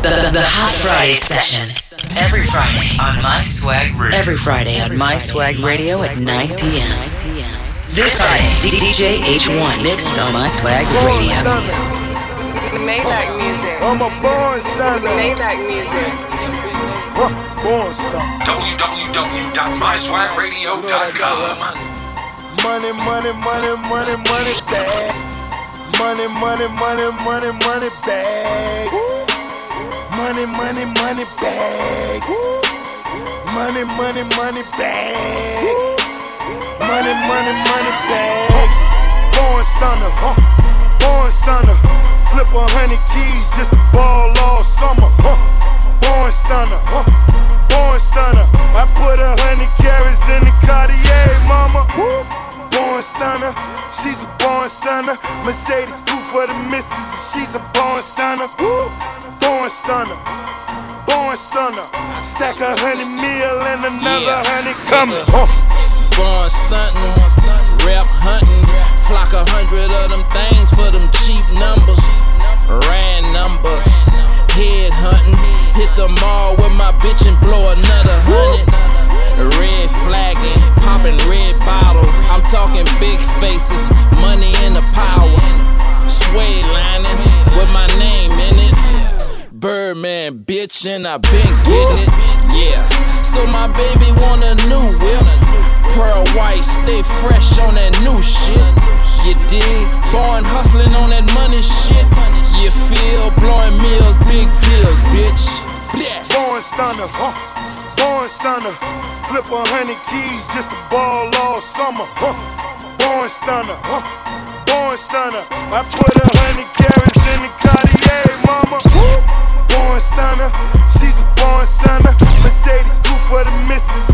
The, the Hot Friday session. Every Friday on My Swag Radio. Every Friday on My Swag Radio at 9 p.m. This Friday, DJ H1 mixed on My Swag Radio. Maybach music. I'm a born stunner. Maybach music. Huh, born stunner. www.myswagradio.com. Money, money, money, money, money bag. Money, money, money, money, money bag. Money, money, money bag. Money, money, money bag. Money, money, money bag. Born stunner, huh? Born stunner. Flip a hundred keys just to ball all summer, huh? Born stunner, huh? Born stunner. I put a hundred carats in the Cartier, mama. Born stunner, she's a born stunner. Mercedes coupe for the missus, she's a born stunner. Born stunner, born stunner. Stack a hundred mil and another Yeah. hundred coming. Huh. Born stunting, rap hunting, flock a hundred of them things for them cheap numbers. Ran numbers, head hunting, hit the mall with my bitch and blow another hundred. Red flagging, popping red bottles. I'm talking big faces, money in the power. Suede lining with my name in it. Birdman, bitch, and I been getting it. Yeah. So my baby want a new whip. Pearl white, stay fresh on that new shit. You dig? Born hustling on that money shit. You feel? Blowing meals, big bills, bitch. Born stunner, huh? Born stunner. Flip a hundred keys just to ball all summer, huh? Born stunner, huh? Born stunner. I put a hundred carats in the Cartier, mama. Born stunner, she's a born stunner. Mercedes coupe for the missus,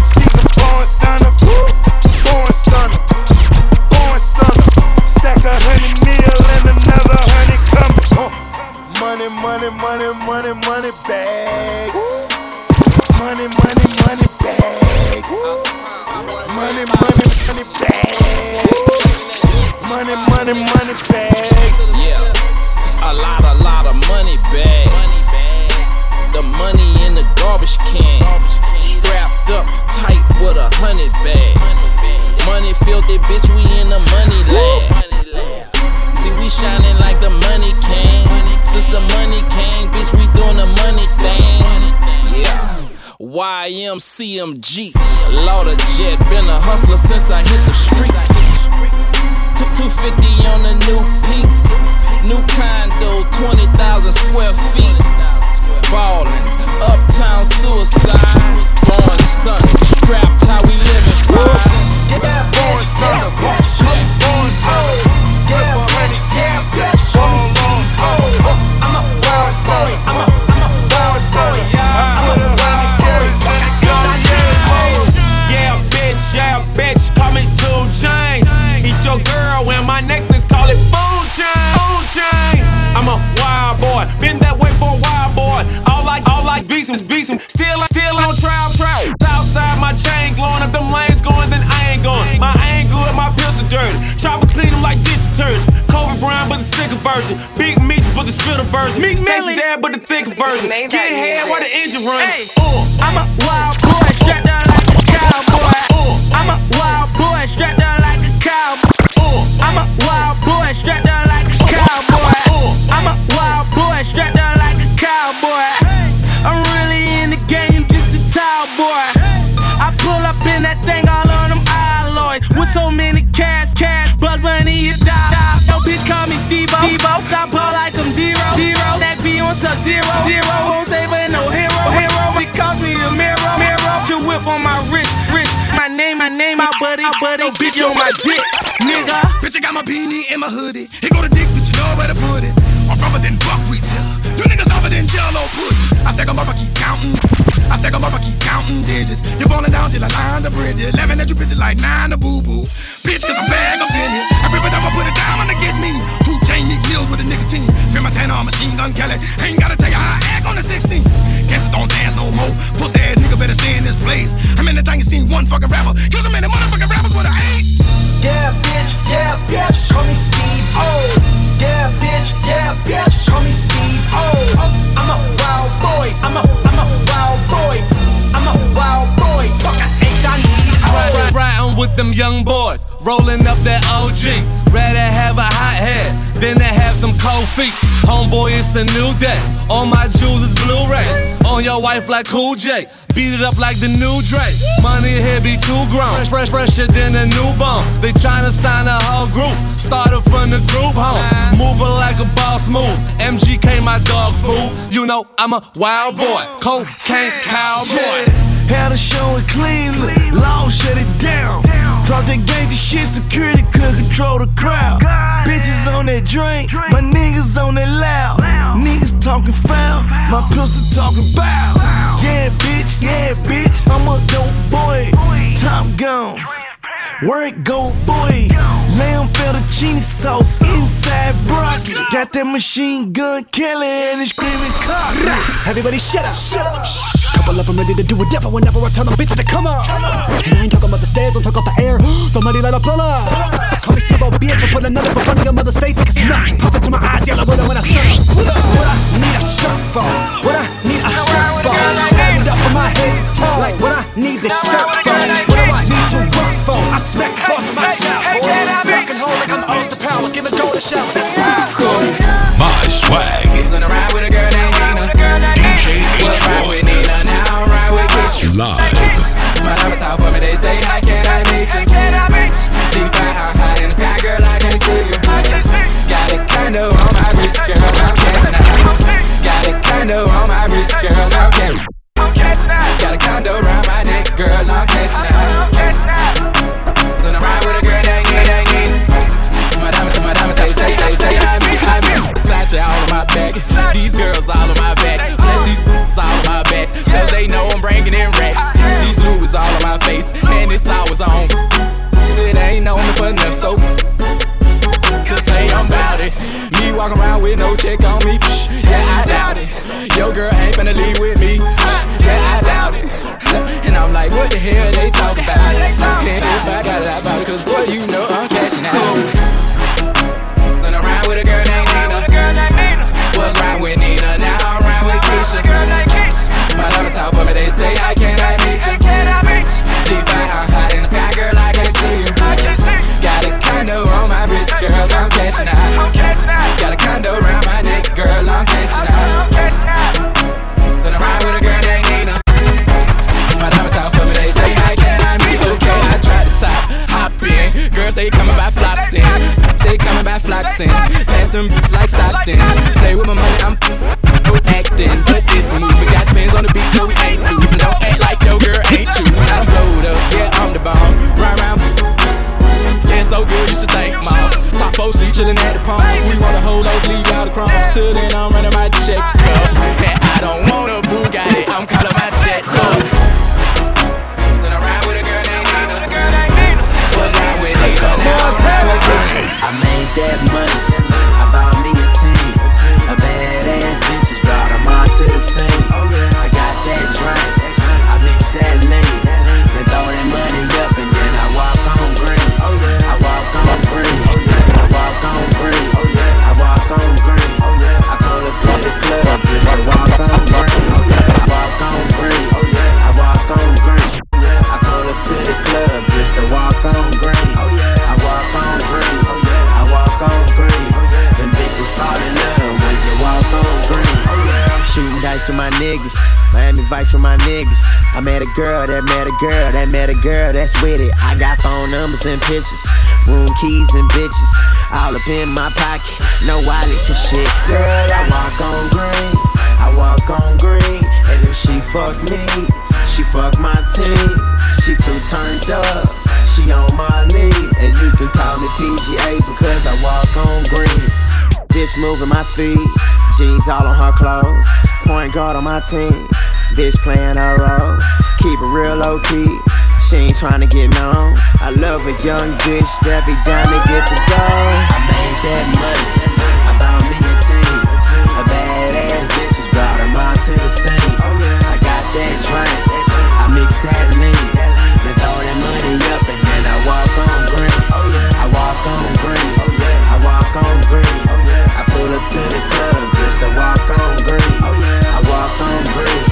YMCMB. Lauder jet, been a hustler since I hit the streets. Took 250 on the new piece. New condo, 20,000 square feet. Ballin', uptown suicide. Born stunning, strapped how we living fine. Born stunner, Bryant, but the sicker version. Big meats, but the spitter version. Meek Millie, there, but the thicker version. Maybach Get ahead while the engine runs. Hey, Uh. I'm a wild boy, strapped down like a cowboy. Uh, uh, I'm a wild boy, strapped down like a cowboy. Uh, I'm a wild boy, strapped down like a cowboy. I'm a wild boy, strapped down like a cowboy. I'm really in the game, you just a towel boy. I pull up in that thing all on them alloys with so many cash, cash, zero. That be on sub zero, zero. Won't save her no hero, hero. It cost me a mirror, mirror. Your whip on my wrist, wrist. My name, my name, my buddy, my buddy. Bitch on my dick, nigga. Bitch, I got my beanie in my hoodie. Here go the dick, but you know where to put it. I'm rougher than buckwheat jello pudding. I stack 'em up, I keep counting. I stack 'em up, I keep counting digits. You're falling down till I line the bridge. 11 at you bitches like 9 to boo boo. Bitch, cause I'm bag up in here. I rip it up, I put it down on the get me. Two chain meals with a nicotine. Feel my tan on machine gun Kelly. Ain't gotta tell you how I act on the 16. Cancers don't dance no more. Pussy ass nigga better stay in this place. How many times you seen one fucking rapper? Kill so many motherfucking rappers with a eight yeah, bitch, yeah, bitch. Call me Steve O. Yeah, bitch, yeah, bitch. Call me Steve O. I'm a wild boy. I'm a, I'm a wild boy. I'm a wild boy. Fuck. I young boys rolling up that OG. Rather have a hot head than to have some cold feet. Homeboy, it's a new day. All my jewels is Blu-ray. On your wife like Cool J. Beat it up like the new Dre. Money here be too grown. Fresh, fresh, fresher than a new newborn. They tryna sign a whole group. Started from the group home. Moving like a boss move. MGK, my dog food. You know I'm a wild boy. Cocaine cowboy. Had a show in Cleveland, law shut it down. Drop that gangsta shit, security could control the crowd. Bitches on that drink, my niggas on that loud. Niggas talking foul, my pistol talking bow. Yeah, bitch, yeah, bitch, I'm a dope boy. Top gun. Where it go, boy? Lamb fettuccine sauce inside broccoli. Got that machine gun Kelly and it's screaming cock. Everybody shut up. Shut up. Couple of them ready to do whatever whenever I tell them bitches to come. And I ain't talking about the stairs, I'm talking about the air. Somebody light up the light. Call me Steve bitch, I put another in front of your mother's face like it's nothing. Pop into my eyes, yellow when I sun up. What I need a shirt for? What I need a shirt for? My head, toe. Like what I need this shirt for? What do I need to work for? I smack boss my shout. Fucking hole like I'm Austin Powers, give a goal a shout. My swag. On a ride with a girl named Nina. DJ Was ride with Nina, now I'm ride with Keisha. Live. My number talk for me, they say, How can I meet you? G5 how high in the sky, girl, I can't see you. Got a condo on my wrist, girl, I'm cashing out. Got a condo on my wrist, girl, I'm So I ride with a girl Nina. My diamonds, my diamonds, say, say, I all on my back, these girls all on my back. Bless these all my back, cause they know I'm racks. These all on my face, and it's always on. It ain't for so I'm it. Me around with no check on me. Psh, yeah, I doubt it. Your girl ain't finna leave with me. Like, what the hell they talk about? If I got girl that met a girl that's with it. I got phone numbers and pictures, room keys and bitches. All up in my pocket, no wallet for shit. Girl, I walk on green. I walk on green. And if she fuck me, she fuck my team. She too turned up. She on my lead. And you can call me PGA because I walk on green. Bitch moving my speed, jeans all on her clothes. Point guard on my team, bitch playing her role. Keep it real low key, she ain't trying to get known. I love a young bitch that be down to get the dough. I made that money, I bought me a team. A badass bitches brought them all to the scene. Oh, I got that drink, I mix that lean. Then throw that money up and then I walk on green. Oh, I walk on green, oh, I walk on green. I pull up to the club just to walk on green. I walk on green.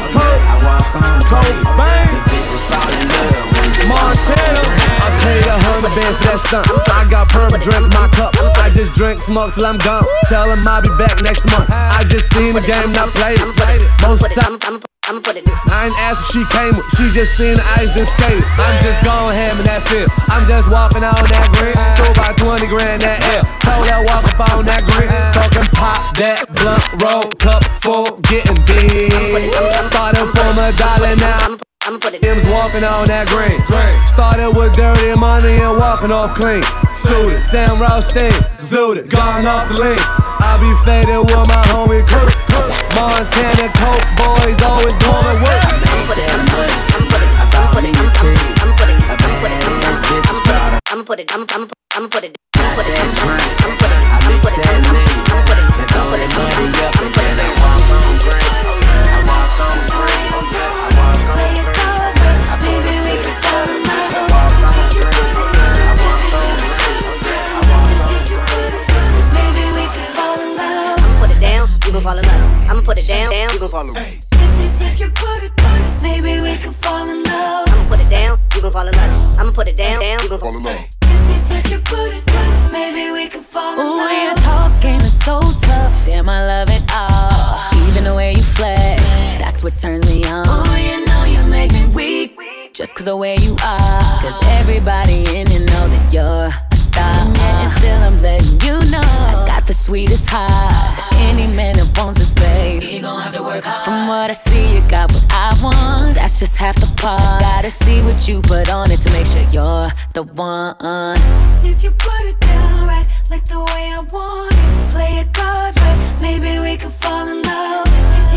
Montana, I paid a hundred that stunt. I got perp drink my cup. I just drink smoke till I'm gone. Tell him I'll be back next month. I just seen the game, not played it. Most of the time. Asked if she came with, she just seen the ice then skated. I'm just going ham in that field. I'm just walking on that green. Threw about 20 grand that L. Told her walk up on that green. Talking pop that blunt roll cup full, getting big. Started from a dollar now. I'ma put it. M's walking on that green. Started with dirty money and walking off clean. Suited, Sam Rothstein, zooted, gone off the lean. I be faded with my homie Kurt. Montana Coke boys always going to work. I'ma put it, I'ma put it, I'ma put it, I'ma put it, I'ma put it, I'ma put it, I'ma put it, I'ma I'ma I'ma put it, I'ma put it, I'ma put it, I'ma put it, I'ma put it, I'ma put it, and throw that money up and see you put on it to make sure you're the one. If you put it down right, like the way I want it, play it God's way, maybe we could fall in love.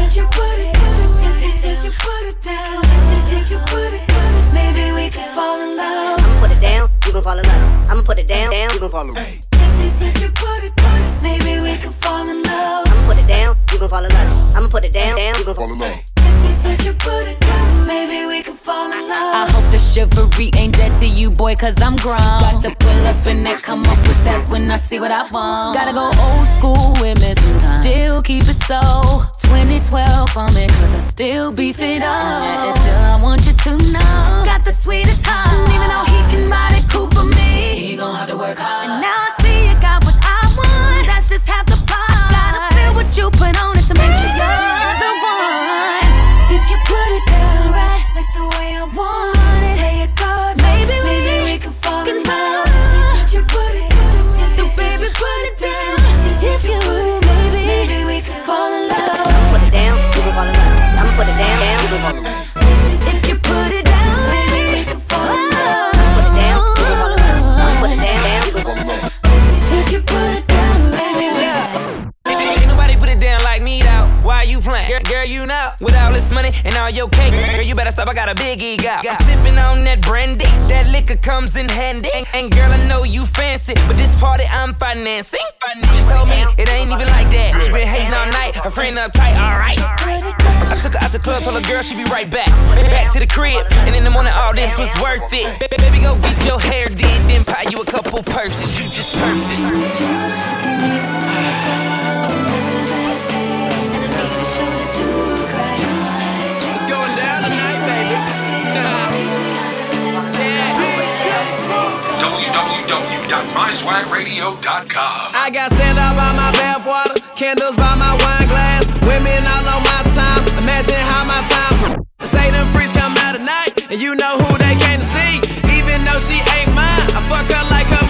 If you put it, if, if, if you put it down, if you put it, maybe we could fall in love. I'ma put it down, you gon' fall in love. I'ma put it down, down, you gon' fall in love. If you put it down, maybe we could fall in love. I'ma put it down, you gon' fall in love. I'ma put it down, down, you gon' fall in love. Chivalry ain't dead to you, boy, cause I'm grown. Got to pull up and then come up with that when I see what I want. Gotta go old school with me sometimes. Still keep it so 2012 on me, cause I still beef it up. And still, I want you to know. Got the sweetest heart. Even though he can ride it cool for me, he gon' have to work hard. And now I got a big ego. I'm sipping on that brandy. That liquor comes in handy. And, and girl, I know you fancy, but this party I'm financing. She told me it ain't even like that. She been hating all night. Her friend uptight, alright. I took her out the club, told her girl she be right back. Back to the crib, and in the morning all this was worth it. Ba- Baby, go get your hair did, then buy you a couple purses. You just perfect. www.myswagradio.com. I got sand out by my bathwater, candles by my wine glass, women all on my time. Imagine how my time. Say them freaks come out at night, and you know who they came to see. Even though she ain't mine, I fuck her like her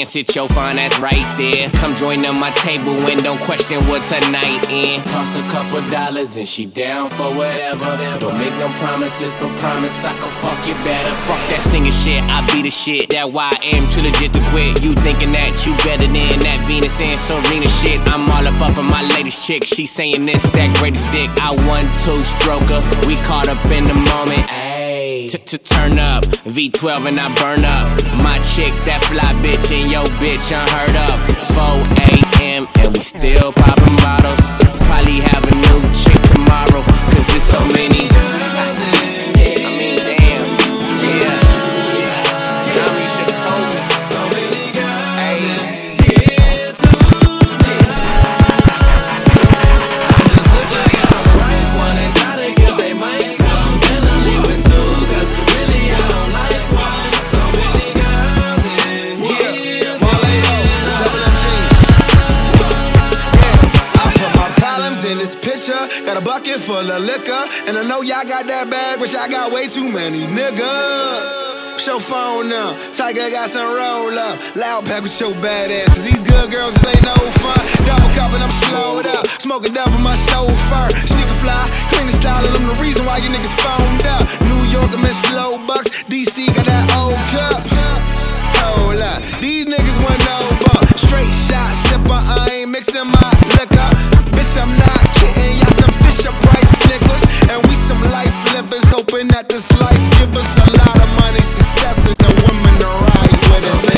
dark sit your fine ass right there. Come join on my table and don't question what tonight in. Toss a couple dollars and she down for whatever. Don't make no promises, but promise I can fuck you better. Fuck that singing shit, I be the shit. That why I am too legit to quit. You thinking that you better than that Venus and Serena shit. I'm all up up on my latest chick. She saying this, that greatest dick. I one two stroker. We caught up in the moment. To turn up. V12 and I burn up. My chick, that fly bitch, and yo bitch unheard of. 4 a.m. and we still popping bottles. Probably have a new chick tomorrow, cause there's so many. Bucket full of liquor. And I know y'all got that bag, but y'all got way too many niggas. Show phone now. Tiger got some roll up. Loud pack with your bad ass. Cause these good girls just ain't no fun. Double cup and I'm slowed up. Smoking with my chauffeur. Sneaker fly, clean the style of them. The reason why you niggas phoned up. New York, I'm in slow bucks. DC got that old cup. Hold up. These niggas no bump. Straight shot, sipper. I ain't mixing my liquor. Bitch, I'm not kidding. Y'all some Fisher Price niggas. And we some life livers. Hoping that this life give us a lot of money, success, and the women to ride with us.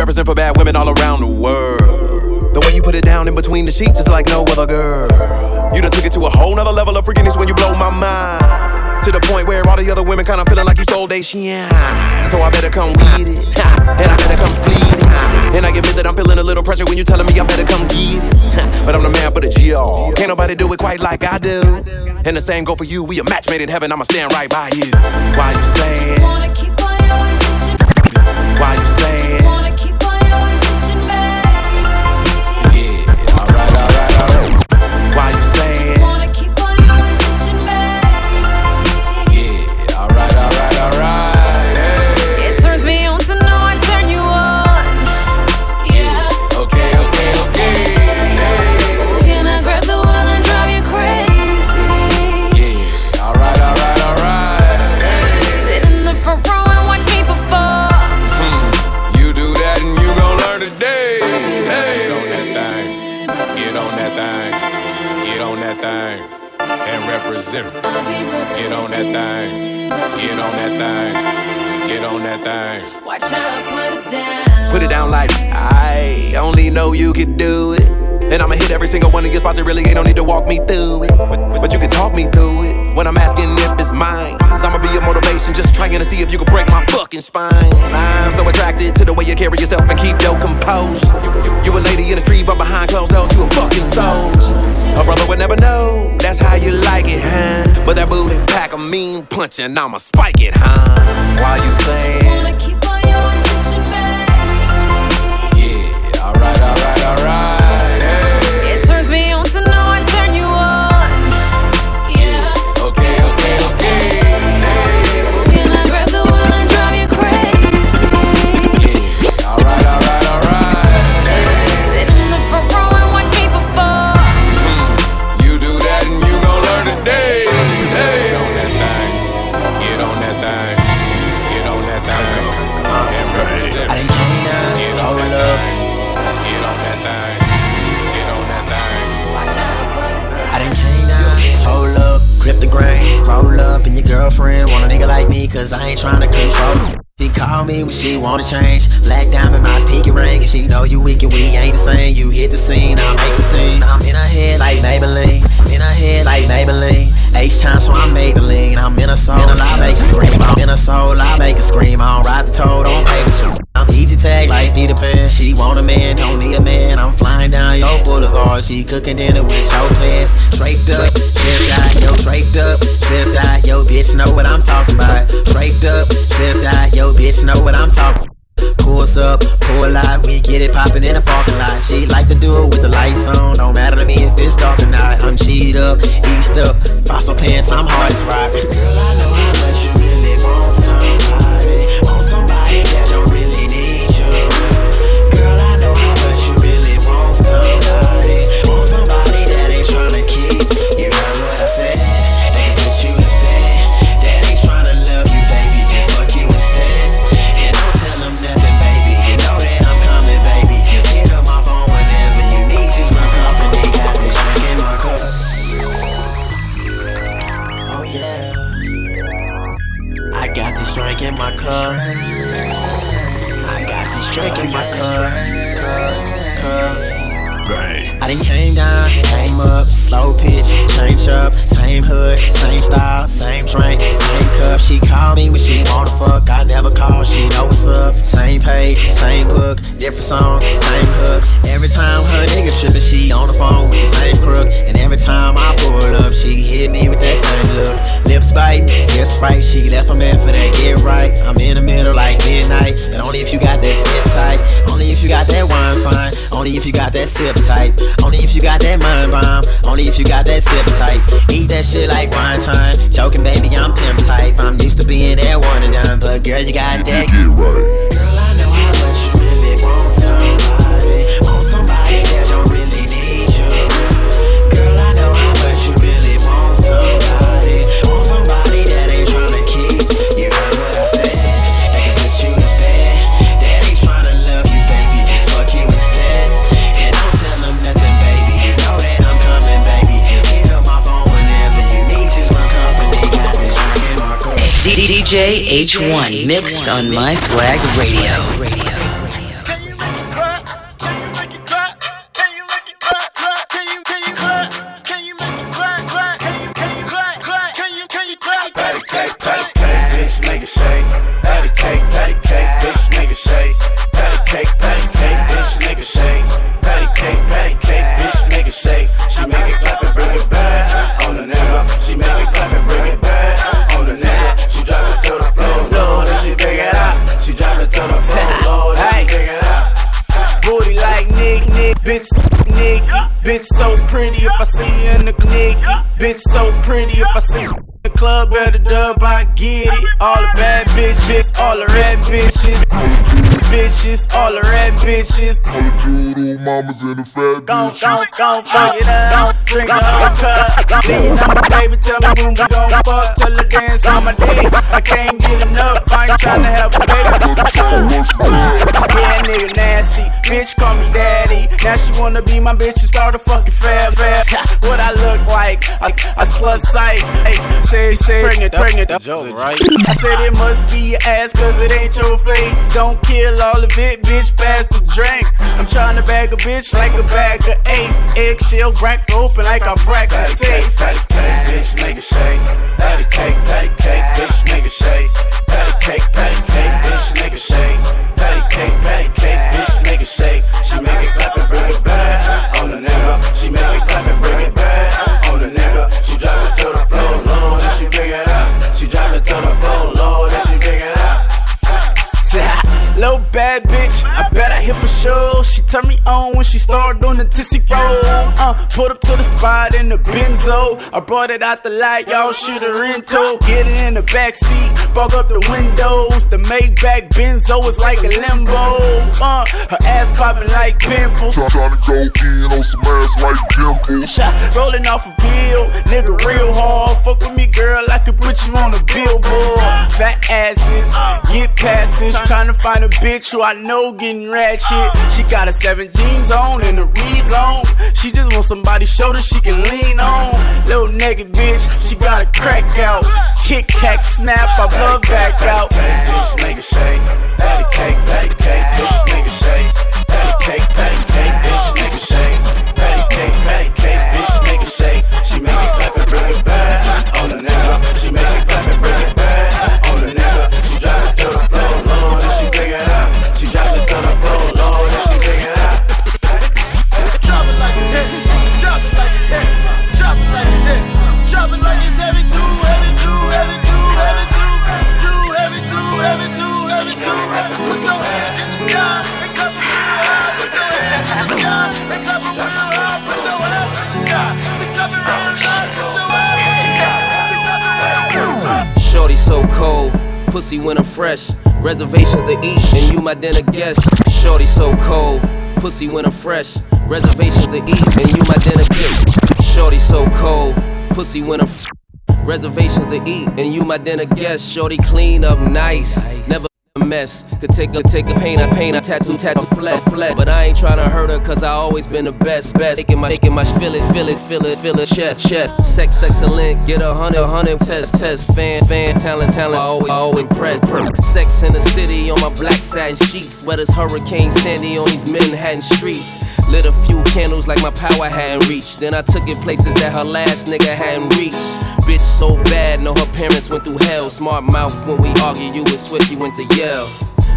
Represent for bad women all around the world. The way you put it down in between the sheets is like no other girl. You done took it to a whole nother level of freakiness when you blow my mind. To the point where all the other women kinda feeling like you stole they shine. So I better come with it. ha, And I better come split it. ha. And I admit that I'm feeling a little pressure when you telling me I better come get it. ha, But I'm the man for the GR. Can't nobody do it quite like I do. And the same go for you. We a match made in heaven. I'ma stand right by you. Why you sad? Why you sad? Thing. Watch I put it down. Put it down like I only know you can do it. And I'ma hit every single one of your spots. It really ain't no need to walk me through it. But, but you can talk me through it. When I'm asking if it's mine, motivation. Just trying to see if you can break my fucking spine. I'm so attracted to the way you carry yourself and keep your composure. You, you a lady in the street, but behind closed doors, you a fucking soldier. A brother would never know. That's how you like it, huh? But that booty pack a mean punch and I'ma spike it, huh? While you say? Drink in my cup. I got this drink in my cup. Cup, cup. I done came down, came up, slow pitch, change up, same hood, same style, same drink, same cup. She call me when she wanna fuck, I never call, she know what's up. Same page, same book, different song, same hook. Every time her nigga trippin', she on the phone with the same crook. And every time I pull up, she hit me with that same look. Lips bite, lips right, she left a man for that get right. I'm in the middle like midnight, but only if you got that sit tight. Only if you got that wine fine, only if you got that sip tight. Only if you got that mind bomb, only if you got that sip tight. Eat that shit like one time. Joking, baby, I'm pimp type. I'm used to being that one and done, but girl, you got that. Get right. Girl, I know how much you really want somebody. DJ H1 mix on My Swag Radio. Bitch, Nick, bitch so pretty if I see you in the Nick, bitch so pretty if I see you the club at the dub, I get it. All the bad bitches, all the red bitches, bitches, all the red bitches. mamas and the fat Gon' gon' gon' fuck it up, drink a whole cup. You know my baby tell me when we gon' fuck, tell her dance on my dick. I can't get enough, I ain't tryna help a baby. Yeah, nigga nasty, bitch call me daddy. Now she wanna be my bitch and start a fucking fast fast. What I look like, I, I slut sight. Hey, say, say, bring it, bring it. Joke, right? I said it must be your ass cause it ain't your face. Don't kill all of it, bitch, pass the drink. I'm tryna bag a bitch like a bag of eighth. Eggshell cracked open like I cracked a Patty cake, safe. patty cake, bitch, make it shake. Patty cake, patty cake, bitch, make it shake. Patty cake, patty cake, bitch, make it shake. Patty cake, patty cake, bitch, make it shake. She bad bitch, I bet I hit for sure. She turned me on when she started doing the tissy roll. Uh, put up to the spot in the benzo. I brought it out the light, y'all shoot her into. Get it in the back seat, fog up the windows. The Maybach benzo is like a limbo. Uh, her ass popping like pimples. Tryna go in on some ass like dimples. Rolling off a pill, nigga real hard. Fuck with me, girl, I could put you on a billboard. Fat asses, get passes. Trying to find a bitch who I know getting ratchet. She got a seven jeans on and a read long. She just want somebody shoulder she can lean on. Little naked bitch, she got a crack out. Kick, cack, snap, I blood back out. Bitch, make it shake. Patty cake, patty cake, pussy when I'm fresh. Reservations to eat, and you my dinner guest. Shorty so cold, pussy when I'm fresh. Reservations to eat, and you my dinner guest. Shorty so cold, pussy when I'm Reservations to eat, and you my dinner guest. Shorty clean up nice, mess. Could take a take a pain, I paint, a tattoo, tattoo, flat, flat. But I ain't tryna hurt her, cause I always been the best, best. Making my, making my, feel it, feel it, feel it, feel it, chest, chest. Sex, excellent, get a hundred, hundred, test, test. Fan, fan, talent, talent, always, always impressed. Sex in the city on my black satin sheets. Wet as Hurricane Sandy on these Manhattan streets. Lit a few candles like my power hadn't reached. Then I took it places that her last nigga hadn't reached. Bitch so bad, know her parents went through hell. Smart mouth when we argue, you would switch, he went to yell.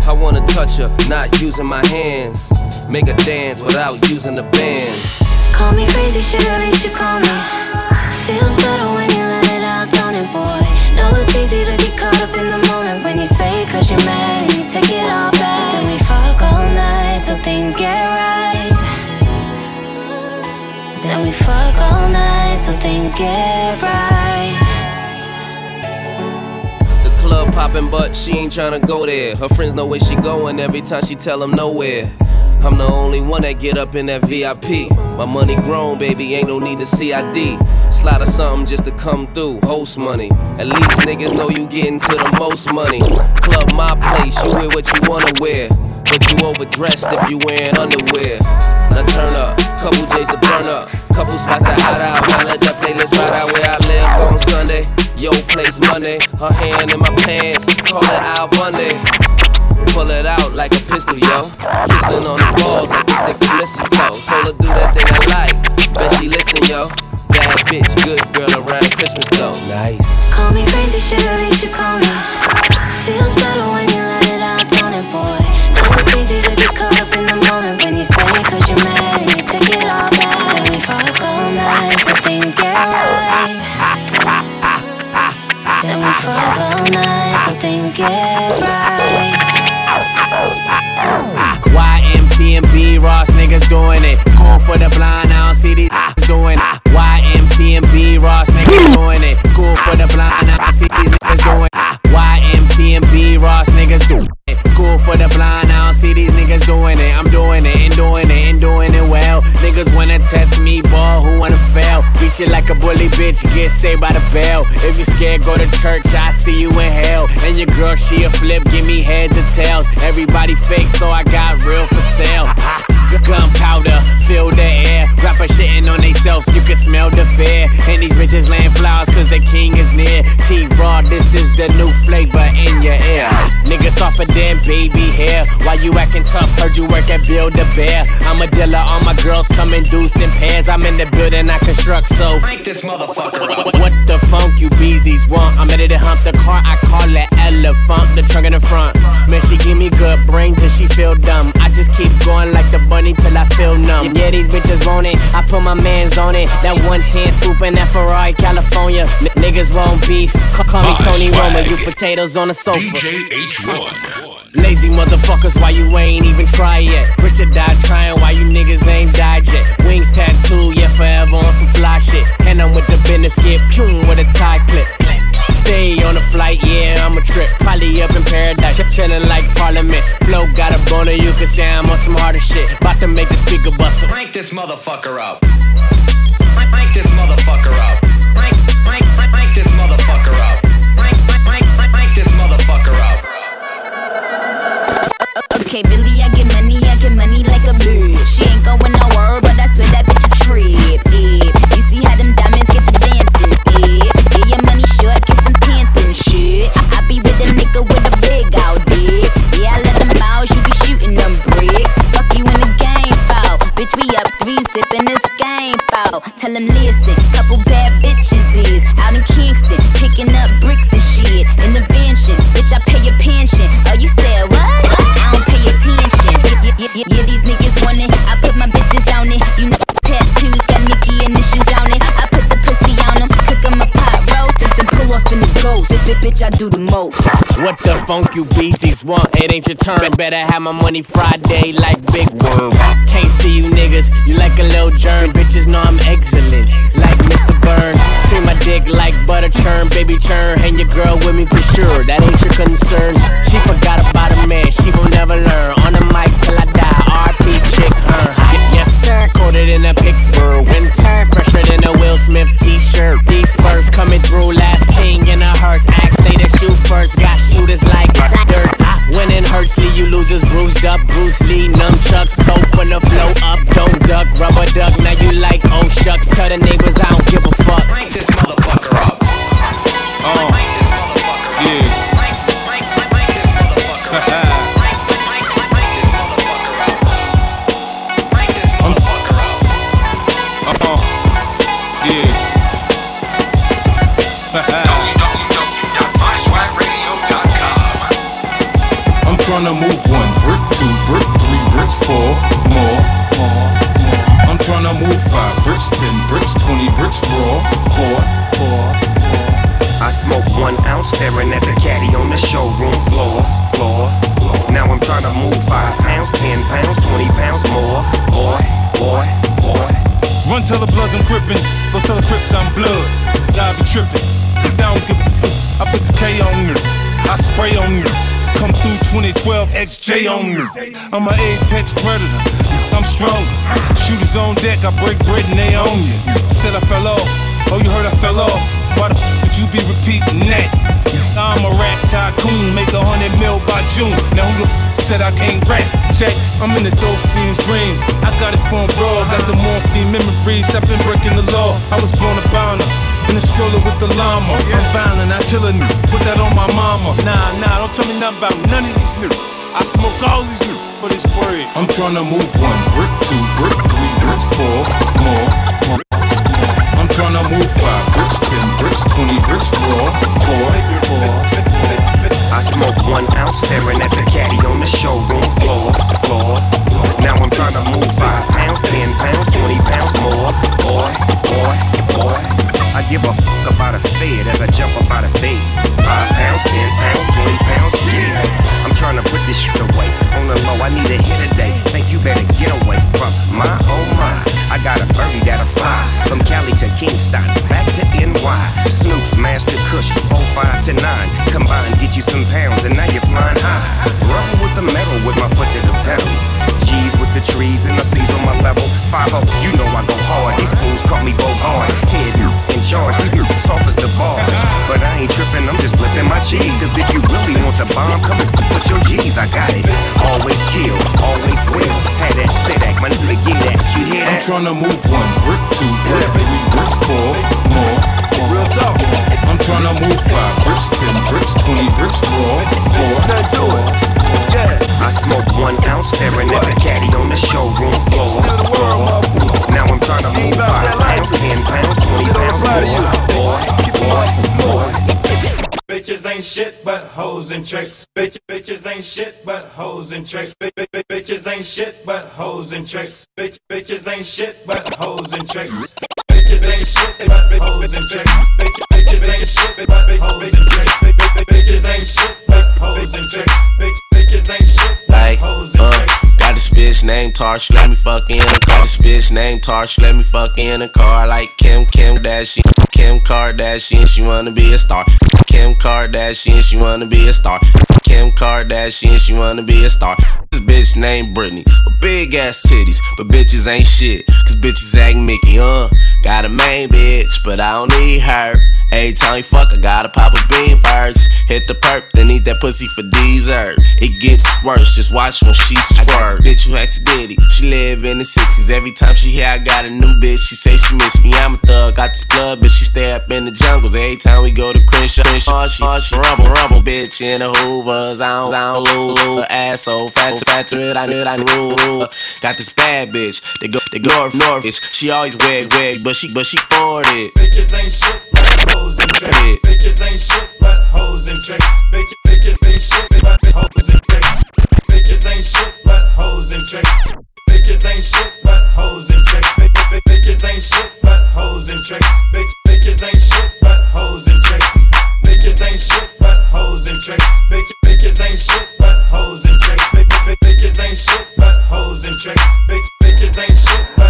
I wanna touch her, not using my hands. Make her dance without using the bands. Call me crazy, shit, at least you call me. Feels better when you let it out, don't it, boy? Know it's easy to get caught up in the moment when you say it cause you're mad and you take it all back. Then we fuck all night till things get right. Then we fuck all night till things get right. The club poppin', but she ain't tryna go there. Her friends know where she going every time she tell them nowhere. I'm the only one that get up in that VIP. My money grown, baby, ain't no need to CID. Slide or something just to come through, host money. At least niggas know you getting to the most money. Club my place, you wear what you wanna wear. But you overdressed if you wearing underwear. Now turn up, couple J's to burn up. Couple spots to hide out. Now let that playlist ride out where I live on Sunday. Yo, place Monday. Her hand in my pants, call it Al Bundy. Pull it out like a pistol, yo. Kissing on the balls like a thick mistletoe. Told her do that thing I like. Bet she listen, yo. Bad bitch, good girl around Christmas though. Nice. Call me crazy, shit, at least you call me. Feels better night. YMC and B Ross niggas doing it. School for the blind, I don't see these doing it. YMC and B Ross niggas doing it. School for the blind, I don't see these niggas doing it. YMC and B Ross niggas doing it. School for the blind, I don't see these niggas doing it. I'm doing it and doing it and doing it well. Niggas wanna test me, boy, who wanna fail? Beat you like a bully bitch, get saved by the bell. If you scared, go to church, I see you in hell. And your girl, she a flip, give me heads or tails. Everybody fake, so I got real for sale. Gunpowder, fill the air. Rapper shitting on they self, you can smell the fear. And these bitches laying flowers cause the king is near. T Raw, this is the new flavor in your ear. Niggas softer than baby hair. Why you acting tough? Heard you work at Build a Bear. I'm a dealer, all my girls come in deuce in pairs. I'm in the building, I construct, so. Crank this motherfucker up. What, what the funk you beezies want? I'm ready to hump the car, I call it elephant, the trunk in the front. Man, she give me good brain till she feel dumb. I just keep going like the bunny till I feel numb. Yeah, these bitches want it, I put my mans on it. That 110 swoop in that Ferrari, California. N- niggas want beef, call, call me My Tony swag. Roma, you potatoes on the sofa. DJ H1. Lazy motherfuckers, why you ain't even try yet? Richard died trying, why you niggas ain't died yet? Wings tattoo, yeah, forever on some fly shit. And I'm with the business, get pum with a tie clip. Stay on the flight, yeah, I'm a trip. Probably up in paradise, chillin' like Parliament. Flow got a boner, you can say I'm on some harder shit. About to make the speaker bustle. Crank this motherfucker up. Okay, Billy, I get money, I get money like a bitch. She ain't going game. Tell them listen, couple bad bitches is out in Kingston, picking up bricks and shit. In the mansion, bitch, I pay your pension. Oh, you said what? I don't pay attention. Yeah, yeah, yeah, the. Bitch, bitch, I do the most. What the funk you beasties want? It ain't your turn. Better have my money Friday like Big Worm. Can't see you niggas, you like a little germ. Bitches know I'm excellent, like Mr. Burns. See my dick like butter churn, baby churn. Hang your girl with me for sure, that ain't your concern. She forgot about a man, she will never learn. On the mic till I die, RP chick, her. Yes, coated in a Pittsburgh winter. Fresher than a Will Smith t shirt. These Spurs coming through, last king in a hearse. Act they the shoot first, got shooters like dirt. Winning hurts, leave you losers bruised up, Bruce Lee, nunchucks, toe from the flow up, don't duck, rubber duck. Now you like oh shucks, tell the neighbors I don't give a fuck. Crank this motherfucker up. Uh, I'm tryna move one brick, two brick, three bricks, four more, more, more. I'm trying to move five bricks, ten bricks, twenty bricks, raw, pour, pour, pour. I smoke one ounce staring at the caddy on the showroom floor, floor, floor. Now I'm trying to move five pounds, ten pounds, twenty pounds more. Boy, boy, boy. Run till the bloods I'm crippin', go tell the crips I'm blood. Y'all be trippin', but I don't give a fuck. I put the K on you, I spray on you. Come through 2012 XJ on you. I'm an apex predator, I'm stronger. Shooters on deck, I break bread and they own you. Said I fell off, oh you heard I fell off. Why the would you be repeating that? I'm a rap tycoon, make a hundred mil by June. Now who the f said I can't rap? Check, I'm in the dope fiend's dream. I got it from abroad, got the morphine memories. I've been breaking the law. I was born a bounder. In a stroller with the llama. I'm violent, I kill new. Put that on my mama. Nah, nah, don't tell me nothing about none of these new. I smoke all these new for this bread. I'm trying to move one brick, two brick, three bricks, four more. To move five bricks, ten bricks, twenty bricks, raw, four, four. I smoke one ounce staring at the caddy on the showroom floor, floor, floor. Now I'm trying to move five pounds, ten pounds, twenty pounds more. Boy, boy, boy. I give a fuck about a fed as I jump up out of bed. Five pounds, ten pounds, twenty pounds, yeah. I'm trying to put this shit away. On the low, I need a hit a day. Think you better get away from my oh my. I got a birdie that'll fly from Cali to Kingston, back to NY. Snoop's Master Kush, 05 to 9. Combine, get you some pounds, and now you're flying high. Rubbing with the metal with my foot to the pedal. G's with the trees and the C's on my level. 5 you know I go hard. These fools call me Bogard. Head in charge, these niggas soft as the bars. But I ain't tripping, I'm just flipping my cheese. Cause if you really want the bomb, come and put your G's. I got it. Always kill, always will. Had that, say that, my nigga, get that. You hear that? I'm trying to move one brick, two brick, three bricks, four more. Real talk. I'm trying to move five bricks, ten bricks, twenty bricks, four, four. I smoke one ounce staring at the caddy on the showroom floor. Now I'm trying to move five pounds, ten pounds, twenty pounds more. Boy, boy, boy. Bitches ain't shit but hoes and tricks. Bitch, bitches ain't shit but hoes and tricks. Bi- bi- bi- Bitches ain't shit but hoes and tricks. Bitch, bitches ain't shit but hoes and tricks. Bitches ain't shit but hoes and tricks. Tarsh, let me fuck in a car. This bitch named Tarsh, let me fuck in a car. Like Kim, Kim Kardashian, Kim Kardashian, she wanna be a star. Kim Kardashian, she wanna be a star. Kim Kardashian, she wanna be a star. This bitch named Britney, with big ass titties, but bitches ain't shit. Bitches act Mickey, uh. Got a main bitch, but I don't need her. Every time we fuck, I gotta pop a bean first. Hit the perk, then eat that pussy for dessert. It gets worse, just watch when she squirt. Bitch who ditty, she live in the 60s. Every time she hear I got a new bitch, she say she miss me. I'm a thug, got this blood, bitch, she stay up in the jungles. Every time we go to Crenshaw, Crenshaw, she, she rumble, rumble. Bitch in the Hoovers, I don't, I don't lose, lose. Asshole, fat to fat to it, I knew I knew. Got this bad bitch, they go, they go north. Bitch, she always wig, wig, but she, but she it. Bitches ain't shit but hoes and tricks. Bitches ain't shit but hoes and tricks. Bitch, bitches ain't shit but hoes and tricks. Bitches ain't shit but hoes and tricks. Bitches ain't shit but hoes and tricks. Bi- bi- bi- Bitches ain't shit but hoes and tricks. Bitches ain't shit but hoes and tricks. Bitches ain't shit but hoes and tricks. Bitches ain't shit but hoes and tricks. Bi- bi- bi- Bitches ain't shit but hoes and tricks. Bitches ain't shit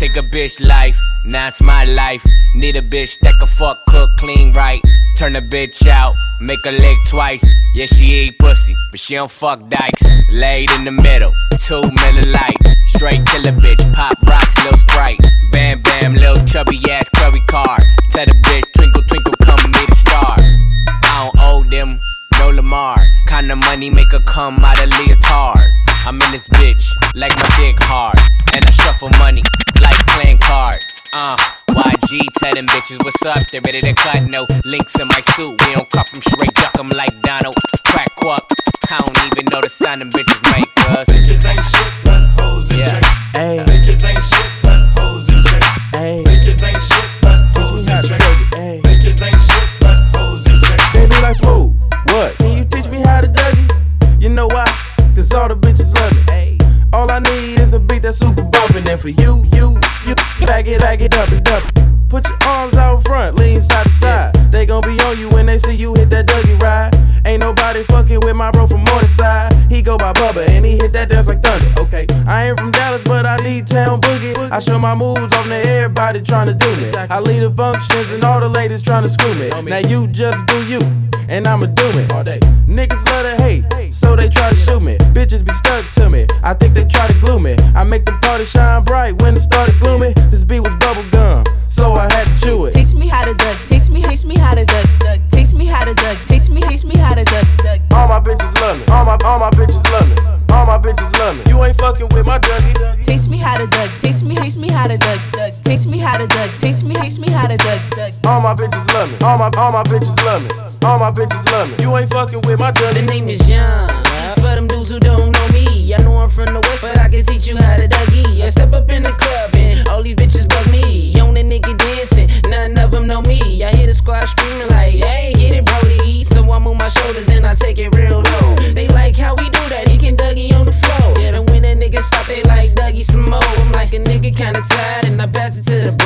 Take a bitch life, now it's my life. Need a bitch that can fuck, cook, clean right. Turn a bitch out, make her lick twice. Yeah, she eat pussy, but she don't fuck dykes. Laid in the middle, two millilights. Straight killer bitch, pop rocks, lil sprite. Bam bam, lil chubby ass curry car. Tell the bitch, twinkle twinkle, come meet a star. I don't owe them, no Lamar. Kinda money make her come out a leotard. I'm in this bitch, like my dick hard. And I shuffle money, like playing cards. Uh, YG tell them bitches what's up, they ready to cut. No links in my suit, we don't cuff them straight, duck them like Donald. Crack quack, I don't even know the sound them bitches make, cuz. Bitches ain't shit but hoes and Yeah. Hey. Bitches ain't shit for you, you, you, back it, back it up and dump. Put your arms out front, lean side to side. They gon' be on you when they see you hit that Dougie ride. Ain't nobody fucking with my bro from Morningside. He go by Bubba and he hit that dance like thunder. Okay, I ain't from Dallas, but I lead town boogie. I show my moves off to everybody tryna do me. I lead the functions and all the ladies tryna screw me. Now you just do you, and I'ma do it all day. Niggas love to hate, so they try to shoot me. Bitches be stuck to me. I think they try to glue me. I make the party shine bright when it started gloomy. This beat was bubble gum, so I had to chew it. Teach me how to duck, taste me, taste me how to duck, my bitches love me. All my all my bitches love me. All my bitches love me. You ain't fucking with my Dougie. Taste me how to duck, taste me, taste me how to duck, duck. Taste me how to duck, taste me, taste me how to duck, duck. All my bitches love me. All my all my bitches love me. All my bitches love me. You ain't fucking with my Dougie. The name is Young. For them dudes who don't know me, I know I'm from the west, but I can teach you how to Dougie. I step up in the club and all these bitches bug me. On the nigga dancing, none of them know me. I hear the squad screaming like, hey, I take it real low. They like how we do that, he can Dougie on the floor. Yeah, then when a nigga stop, they like Dougie some more. I'm like a nigga kinda tired and I pass it to the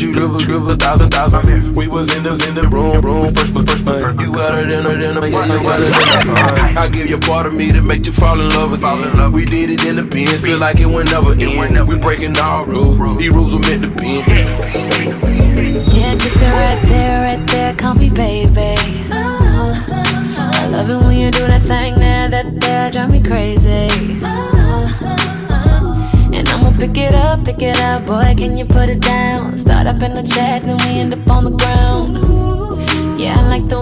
Treat you scribble, scribble, thousand thousand. We was in the in the room, room first, but first, but you wetter than a, than a, yeah, you wetter than a. I give you part of me to make you fall in love again. We did it in the pen, feel like it would never end. We breaking all rules, these rules were meant to be. Yeah, just right there, right there, comfy baby. I love it when you do that thing there, that there, drive me crazy. Pick it up, pick it up, boy, can you put it down? Start up in the chat, then we end up on the ground. Yeah, I like the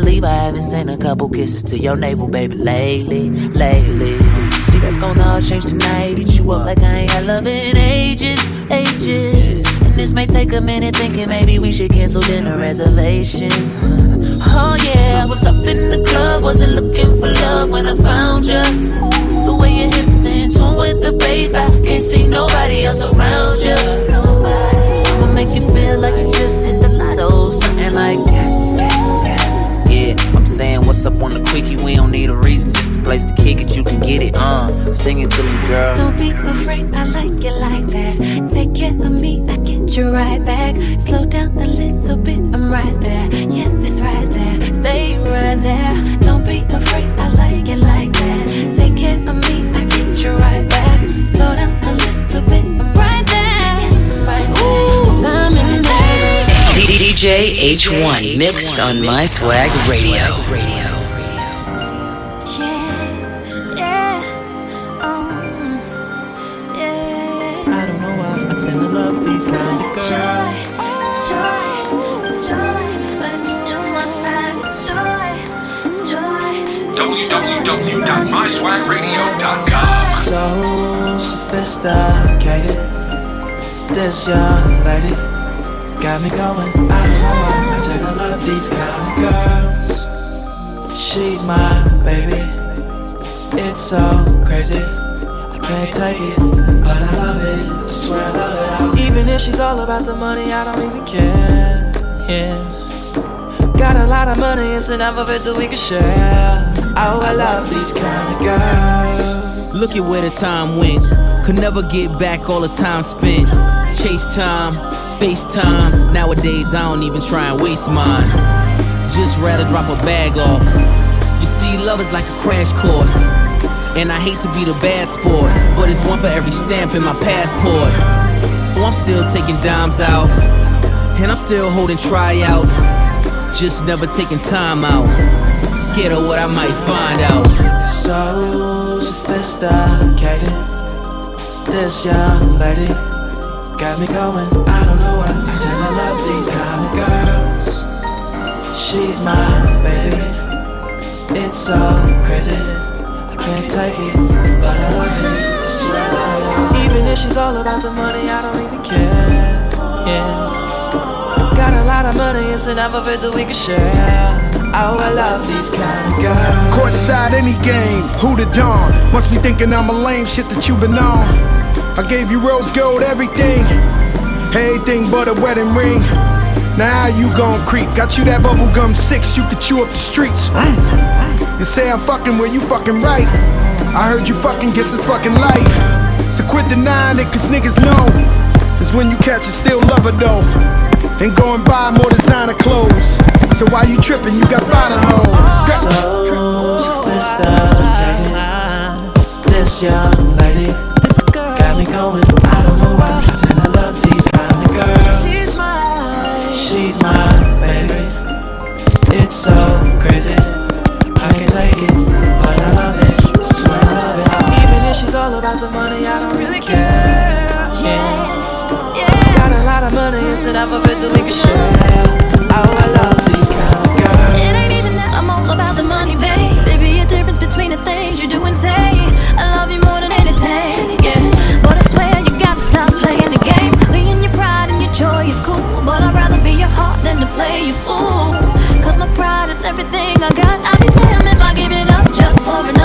believe I haven't sent a couple kisses to your navel, baby, lately, lately. See, that's gonna all change tonight. Eat you up like I ain't had love in ages, ages. And this may take a minute thinking maybe we should cancel dinner reservations. Uh, oh yeah, I was up in the club, wasn't looking for love when I found you. The way your hips in tune with the bass, I can't see nobody else around you. Up on the quickie. We don't need a reason, just a place to kick it. You can get it, uh. Sing it to me, girl. Don't be afraid, I like it like that. Take care of me, I get you right back. Slow down a little bit, I'm right there. Yes, it's right there. Stay right there. Don't be afraid, I like it like that. Take care of me, I get you right back. Slow down a little bit, I'm right there. Yes, it's right there. Yes, I'm in there. DJ H-one mix on My Swag Radio. www.myswagradio.com. So sophisticated. This young lady got me going. I know I tend to love these kind of girls. She's my baby. It's so crazy. Can't take it, but I love it. Swear I love it. out. Even if she's all about the money, I don't even care. Yeah. Got a lot of money, it's enough of it that we can share. Oh, I love these kind of girls. Look at where the time went. Could never get back all the time spent. Chase time, FaceTime. Nowadays, I don't even try and waste mine. Just rather drop a bag off. You see, love is like a crash course. And I hate to be the bad sport, but it's one for every stamp in my passport. So I'm still taking dimes out, and I'm still holding tryouts. Just never taking time out. Scared of what I might find out. So sophisticated. This young lady got me going. I don't know why I tend to love these kind of girls. She's my baby. It's so crazy. Can't take it, but I love it. Swear I. Even if she's all about the money, I don't even care. Yeah. Got a lot of money, it's enough of it that we can share. Oh, I love these kind of girls. Courtside any game, who the dawn? Must be thinking I'm a lame shit that you been on. I gave you rose gold, everything. Everything but a wedding ring. Now you gon' creep. Got you that bubblegum six, you could chew up the streets. Mm. You say I'm fucking where you fucking right. I heard you fucking guess it's fucking life. So quit denying it, cause niggas know. It's when you catch a still lover though. And go and buy more designer clothes. So why you tripping? You got finer hoes. So sophisticated. This young lady got me going. I don't know so crazy. I can't take it, but I love it. I swear I love it. Even if she's all about the money, I don't really care. Yeah. Got a lot of money, it's enough of it that we can share. Oh, I love these kind of girls. It ain't even that I'm all about the money, babe. There be a difference between the things you do and say. I love you more than anything, yeah. But I swear you gotta stop playing the game. Me and your pride and your joy is cool. But I'd rather be your heart than to play you fool. Cause my pride is everything I got. I'd be damned if I give it up just for another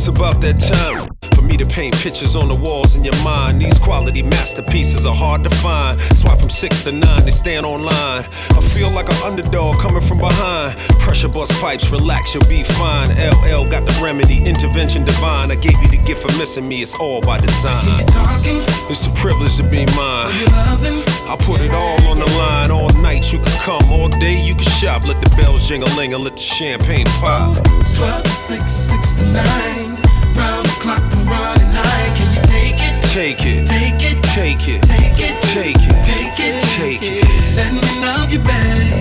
it's about that time. For me to paint pictures on the walls in your mind. These quality masterpieces are hard to find. That's why from six to nine they stand online. I feel like an underdog coming from behind. Pressure bust pipes, relax, you'll be fine. LL got the remedy, intervention divine. I gave you the gift for missing me, it's all by design. It's a privilege to be mine. I put it all on the line. All night you can come, all day you can shop. Let the bells jingle let the champagne pop. 12 to 6, 6 to 9. Take it? Take it, Take it, take it, take it, take it, it, it. Let me love you, babe.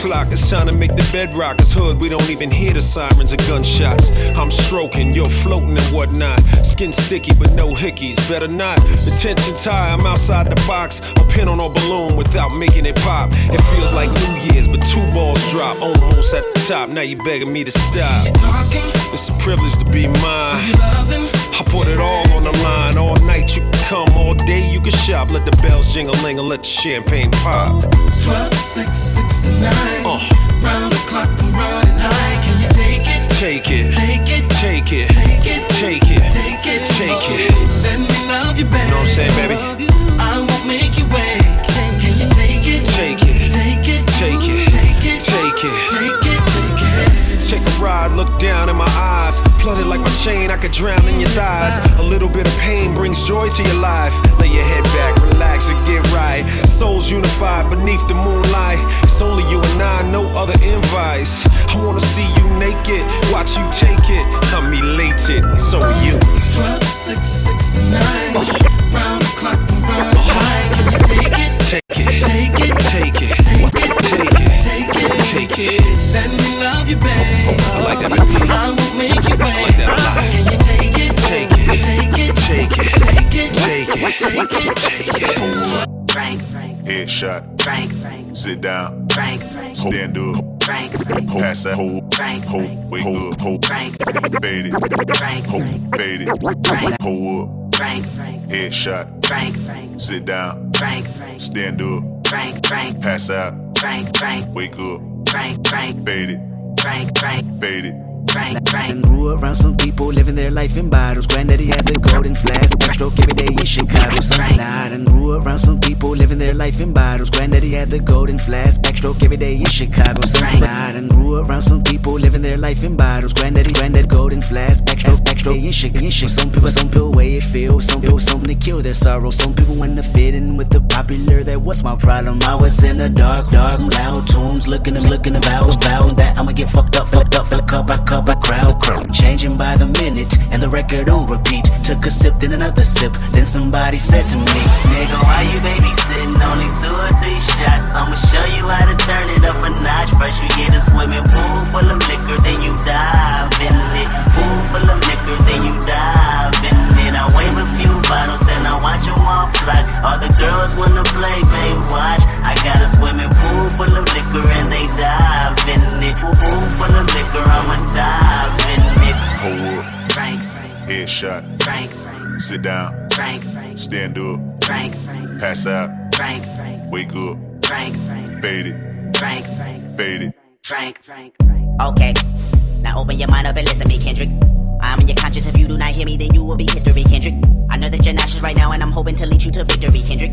Clock, it's time to make the bed rock. It's hood, we don't even hear the sirens or gunshots. I'm stroking, you're floating and whatnot. Skin sticky, but no hickeys, better not. The tension's high, I'm outside the box. A pin on a balloon without making it pop. It feels like New Year's, but two balls drop almost at the top. Now you begging me to stop. It's a privilege to be mine. I put it all on the line. All night you can come, all day you can shop. Let the bells jingle and let the champagne pop. 12 to 6, 6 to 9. Uh. Round the clock, I'm running high. Can you take it? Take it, Take it, take it, take it, take it, take it, take it. Let me love you, babe. You know what I'm saying, baby? I won't make you wait. Can, can you? Take it, Take it, take it, take it, take it. take it, take it. Take a ride, look down in my eyes. Flooded like my chain, I could drown in your thighs. A little bit of pain brings joy to your life. Lay your head back, relax and get right. Souls unified beneath the moonlight. It's only you and I, no other invites. I wanna see you naked, watch you take it. I'm elated, so are you. 12 to 6, 6 to 9. Round the clock, I'm running high. Can you take it? Take it, Take it, take it, take it, take it, take it, take it. Let me love you, babe. I like that, baby. I won't make you wait. like that a lot. Can you take it? Take it, Take it, take it, take it, take it, take it, take it. Frank, Frank, Headshot. Frank, Frank, Sit down. Frank, Stand up. Frank, pass that. Hold. Frank, Hold. Wake up. Hold. Frank, Fade it. Frank, Hold. Fade it. Frank, Hold up. Frank, Headshot. Frank, Sit down. Frank, Stand up. Frank, Frank, Pass out. Frank, Frank, Wake up. Frank, Frank, Fade it. Frank, Fade it. And grew around some people living their life in bottles. Granddaddy had the golden flask, backstroke every day in Chicago. Died and grew around some people living their life in bottles. Granddaddy had the golden flask, backstroke every day in Chicago. Died and grew around some people living their life in bottles. Granddaddy, granddad, golden flask, backstroke, backstroke in Chicago. Some people, some people way it feels. Some people, something to kill their sorrow. Some people want to fit in with the popular. That was my problem? I was in the dark, dark, loud tombs, looking, looking, vows, vowing that I'ma get fucked up, fucked up, a cup, I cup, I crowd, crowd. Changing by the minute, and the record on repeat. Took a sip, then another sip. Then somebody said to me, Nigga, why you babysitting? Only two or three shots. I'ma show you how to turn it up a notch. First, you get a swimming pool full of liquor, then you dive in it. Pool full of liquor, then you dive in it. I wave a few bottles, then I watch them all fly. All the girls wanna play, babe, watch. I got a swimming pool full of liquor, and they dive in it. Pool full of liquor, I'ma dive in it. Hold up. Frank, Headshot. Frank, Frank, Sit down. Frank, Frank, Stand up. Frank, Frank, Pass out. Frank, Frank, Wake up. Frank, Frank, Fade it. Frank, Frank, Fade it. Frank, Frank. Okay, now open your mind up and listen to me, Kendrick. I'm in your conscience. If you do not hear me, then you will be history, Kendrick. I know that you're nauseous right now, and I'm hoping to lead you to victory, Kendrick.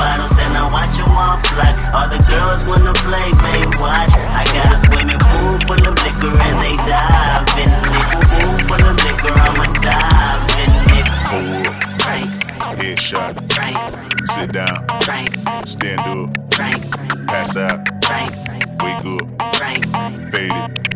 bottles, then I watch them all fly. All the girls wanna play, babe, watch. I got a swimming pool full of liquor, and they dive in it. Pool full of liquor, I'ma dive in it. Hold up. Headshot. Sit down. Stand up. Pass out. Wake up. Fade it.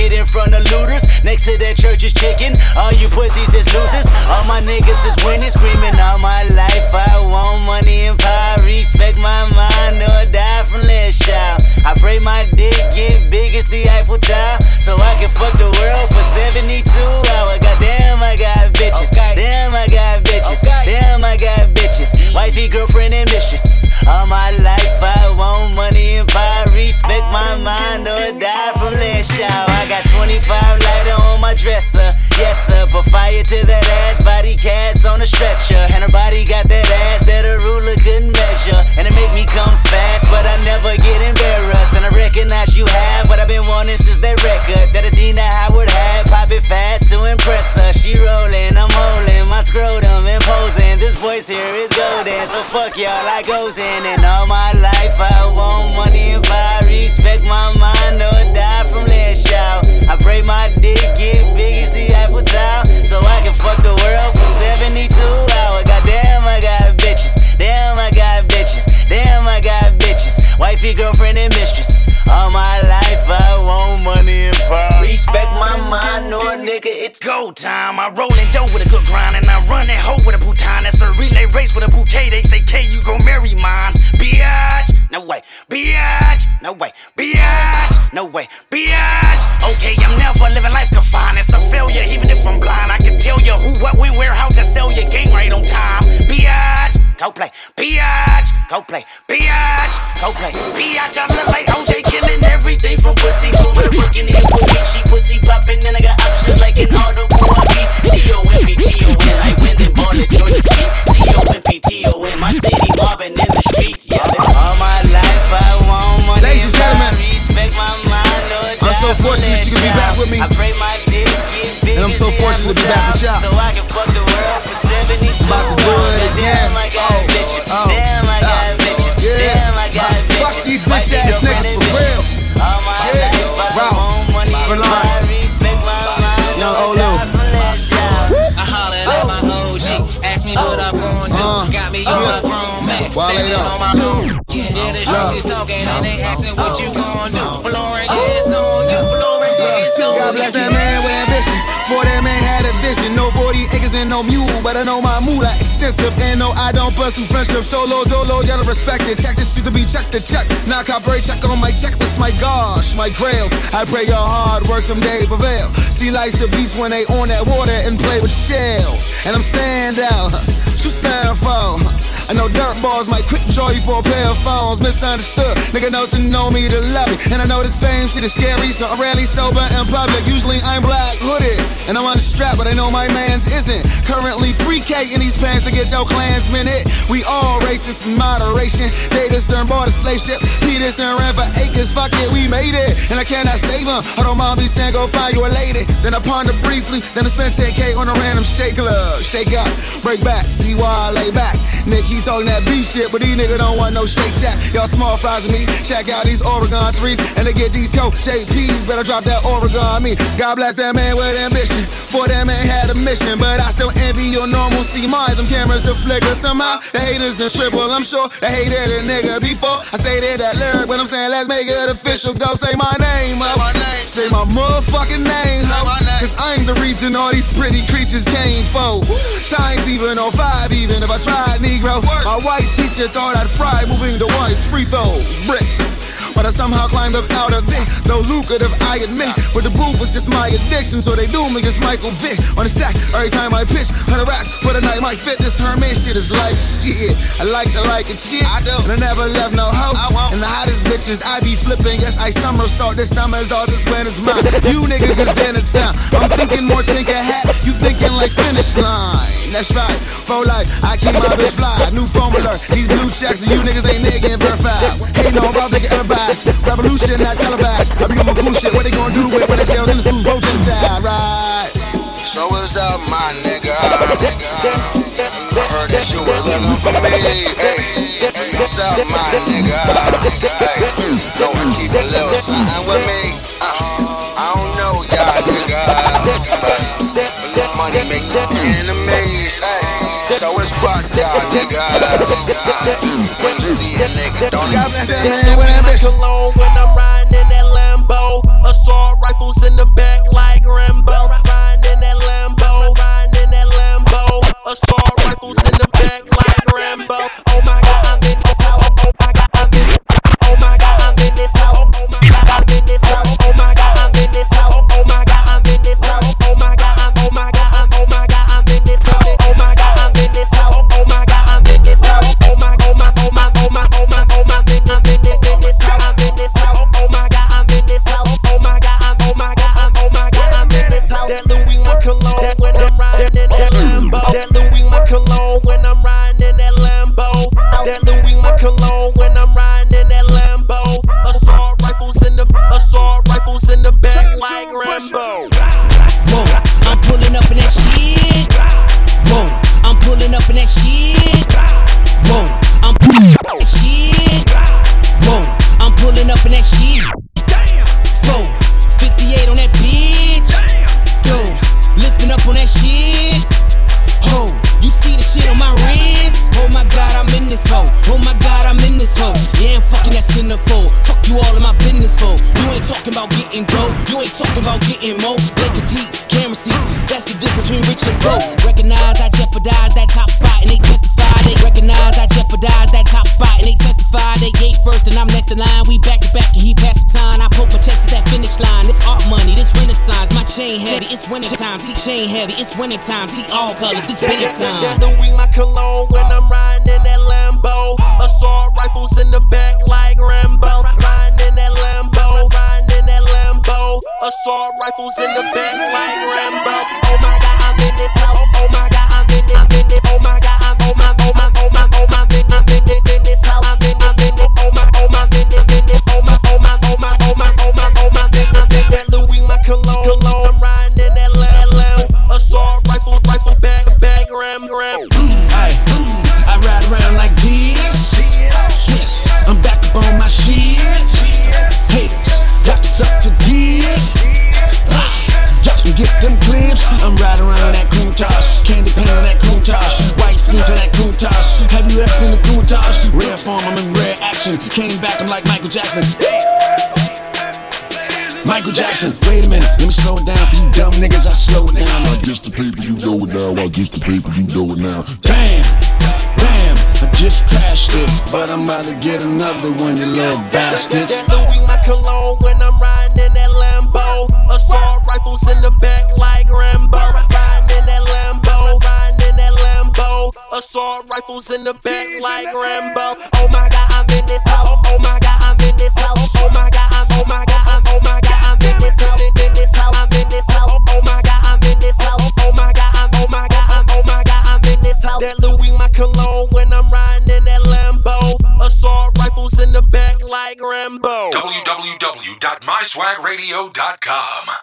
It in front of looters. Next to that church is chicken. All you pussies is losers. All my niggas is winning, screaming all my life. I want money and power. Respect my mind or die from last child. I pray my dick get big as the Eiffel Tower. So I can fuck the world for 72 hours. Goddamn, Wifey, girlfriend, and mistress. All my life I want money and power. Respect my mind or die from shower. I got 25 lighter on my dresser. Yes, sir. Put fire to that ass. Body cast on a stretcher. And her body got that ass that a ruler couldn't measure. And it make me come fast, but I never get embarrassed. And I recognize you have what I've been wanting since that record that Adina Howard had. Pop it fast to impress her. She rolling, I'm holding my scrotum imposing. This voice here is so fuck y'all, I goes in. And all my life I want money and power. Respect my mind or die from last shout. I pray my dick get big as the Eiffel Tower, so I can fuck the world for 72 hours. Goddamn, I got bitches. Damn, I got bitches. Damn, I got bitches. Wifey, girlfriend, and mistress. All my life I want money and power. Respect my mind, or nigga, it's go time. I roll in dough with a good grind, and I run that hoe with a bouton. That's a relay race with a bouquet. They say, K, you gon' marry mines. Biatch, no way. Biatch, no way. Biatch, no way. Biatch. Okay, I'm never living life confined. It's a failure, even if I'm blind. I can tell you who, what, when, where, how to sell your game right on time. Biatch, go play. Biatch, go play. Biatch, go play. Biatch, I look like OJ killing everything from pussy to ear with me. She pussy popping, and I got options like an auto B. C-O-M-P-T-O-N, like Wyndham Ball at Georgia Feet. C-O-M-P-T-O-N, my city mobbing in the street. Yeah, all my life I want money. Ladies and gentlemen, respect my mind. I'm so fortunate she could be back with me. I pray my dick And I'm so fortunate to be back with y'all. So I can fuck the world for 72 About to up. on my own. Yeah, the streets is talking and they asking what you gon' do. Flooring, yeah, on you. Flooring, it's on God bless that man with ambition. For that man had a vision. No 40 acres and no mule, but I know my moolah extensive. And no, I don't pursue friendship. Solo, dolo, y'all respect it. Check this shit to be check the check. Knock out break, check on my checklist. My gosh, my grails. I pray your hard work someday prevail. See life's the beast when they on that water and play with shells. And I'm sand out. You stand for. I know dirt balls might quick draw you for a pair of phones. Misunderstood. Nigga know to know me to love me. And I know this fame shit is scary, so I'm rarely sober in public. Usually I'm black hooded. And I'm on the strap, but I know my man's isn't. Currently free K in these pants to get your clansmen hit. We all racist in moderation. David Stern bought a slave ship. Peterson ran for acres. Fuck it, we made it. And I cannot save him. I don't mind me saying go find you a lady. Then I ponder briefly. Then I spent 10K on a random shake club. Shake up, break back, see why I lay back. Nick, he talking that beef shit, but these niggas don't want no shake shack. Y'all small fries with me. Check out these Oregon threes. And they get these coke JPs, better drop that Oregon on me. God bless that man with ambition. For that man had a mission, but I still envy your normalcy. My them cameras will flicker somehow. The haters done triple, I'm sure. They hated a nigga before. I stated that lyric, but I'm saying let's make it official. Go say my name, say my name, say my motherfucking name, ho. Cause I'm the reason all these pretty creatures came for. Times even on five, even if I tried Negro. My white teacher thought I'd fry moving the ones free throws, bricks. But I somehow climbed up out of it. Though lucrative, I admit. But the booth was just my addiction, so they do me as Michael Vick on the sack. Every time I pitch, 100 racks for the night. My fitness, Herman shit is like shit. I like to like it shit. I do. And I never left no hoe. I won't. And the hottest bitches, I be flipping. Yes, I somersault. This summer's all this winter's mine. You niggas is dinner time. I'm thinking more Tinker Hat. You thinking like finish line. that's right. For life, I keep my bitch fly. New formula, these blue checks and you niggas ain't nigga and verified. Hey, no, about nigga advice. Revolution, not televised. I be on my cool shit. What they gonna do with when they jails in the school? Go to the side, right? So what's up, my nigga? I heard that you were looking for me. Hey, what's up, my nigga? Hey, know I keep a little something with me. Uh, I don't know y'all niggas, but money make no enemies. Uh, when you see a nigga, don't understand. Cologne when I'm riding in that Lambo. Assault rifles in the back first and I'm next in line. We back to back and he passed the time. I poke my chest at that finish line. This art money, this renaissance. My chain heavy, it's winter time. See chain heavy, it's winter time. See all colors, this winter time. That Louis my cologne when I'm riding in that Lambo. Assault rifles in the back like Rambo. Riding in that Lambo, riding in that Lambo. Assault rifles in the back like Rambo. Oh my god, I'm in this house. Oh my god, I'm in this, I'm in this. Oh my god, I'm cologne. Cologne, I'm riding in that Lam Lam. Assault rifle, rifle back, back, Ram, Ram. Ay, I ride around like this. Swiss, I'm back up on my shit. Haters, to suck the dick. Ah, Y'all can get them clips. I'm riding around that Countach, candy paint on that Countach, white seats on that Countach. Have you ever seen the Countach? Rare form, I'm in rare action. Came back, I'm like Michael Jackson. Michael Jackson, wait a minute, let me slow it down for you dumb niggas. I slow it down. I guess the paper, you know it now. I guess the paper, you know it now. Damn, damn, I just crashed it, but I'm about to get another one, you little bastards. That Louis my cologne when I'm riding in that Lambo. Assault rifles in the back like Rambo. Riding in that Lambo, riding in that Lambo. Assault rifles in the back like Rambo. Oh my god, I'm in this house. Oh my god, I'm in this house. Oh my god, I'm. Oh my god, this house. Oh, oh, oh my god, I'm in this house. Oh, oh my god, I'm. Oh my god, I'm. Oh my god, I'm in this house. That Louis my cologne when I'm riding in that Lambo. Assault rifles in the back like Rambo. www.myswagradio.com.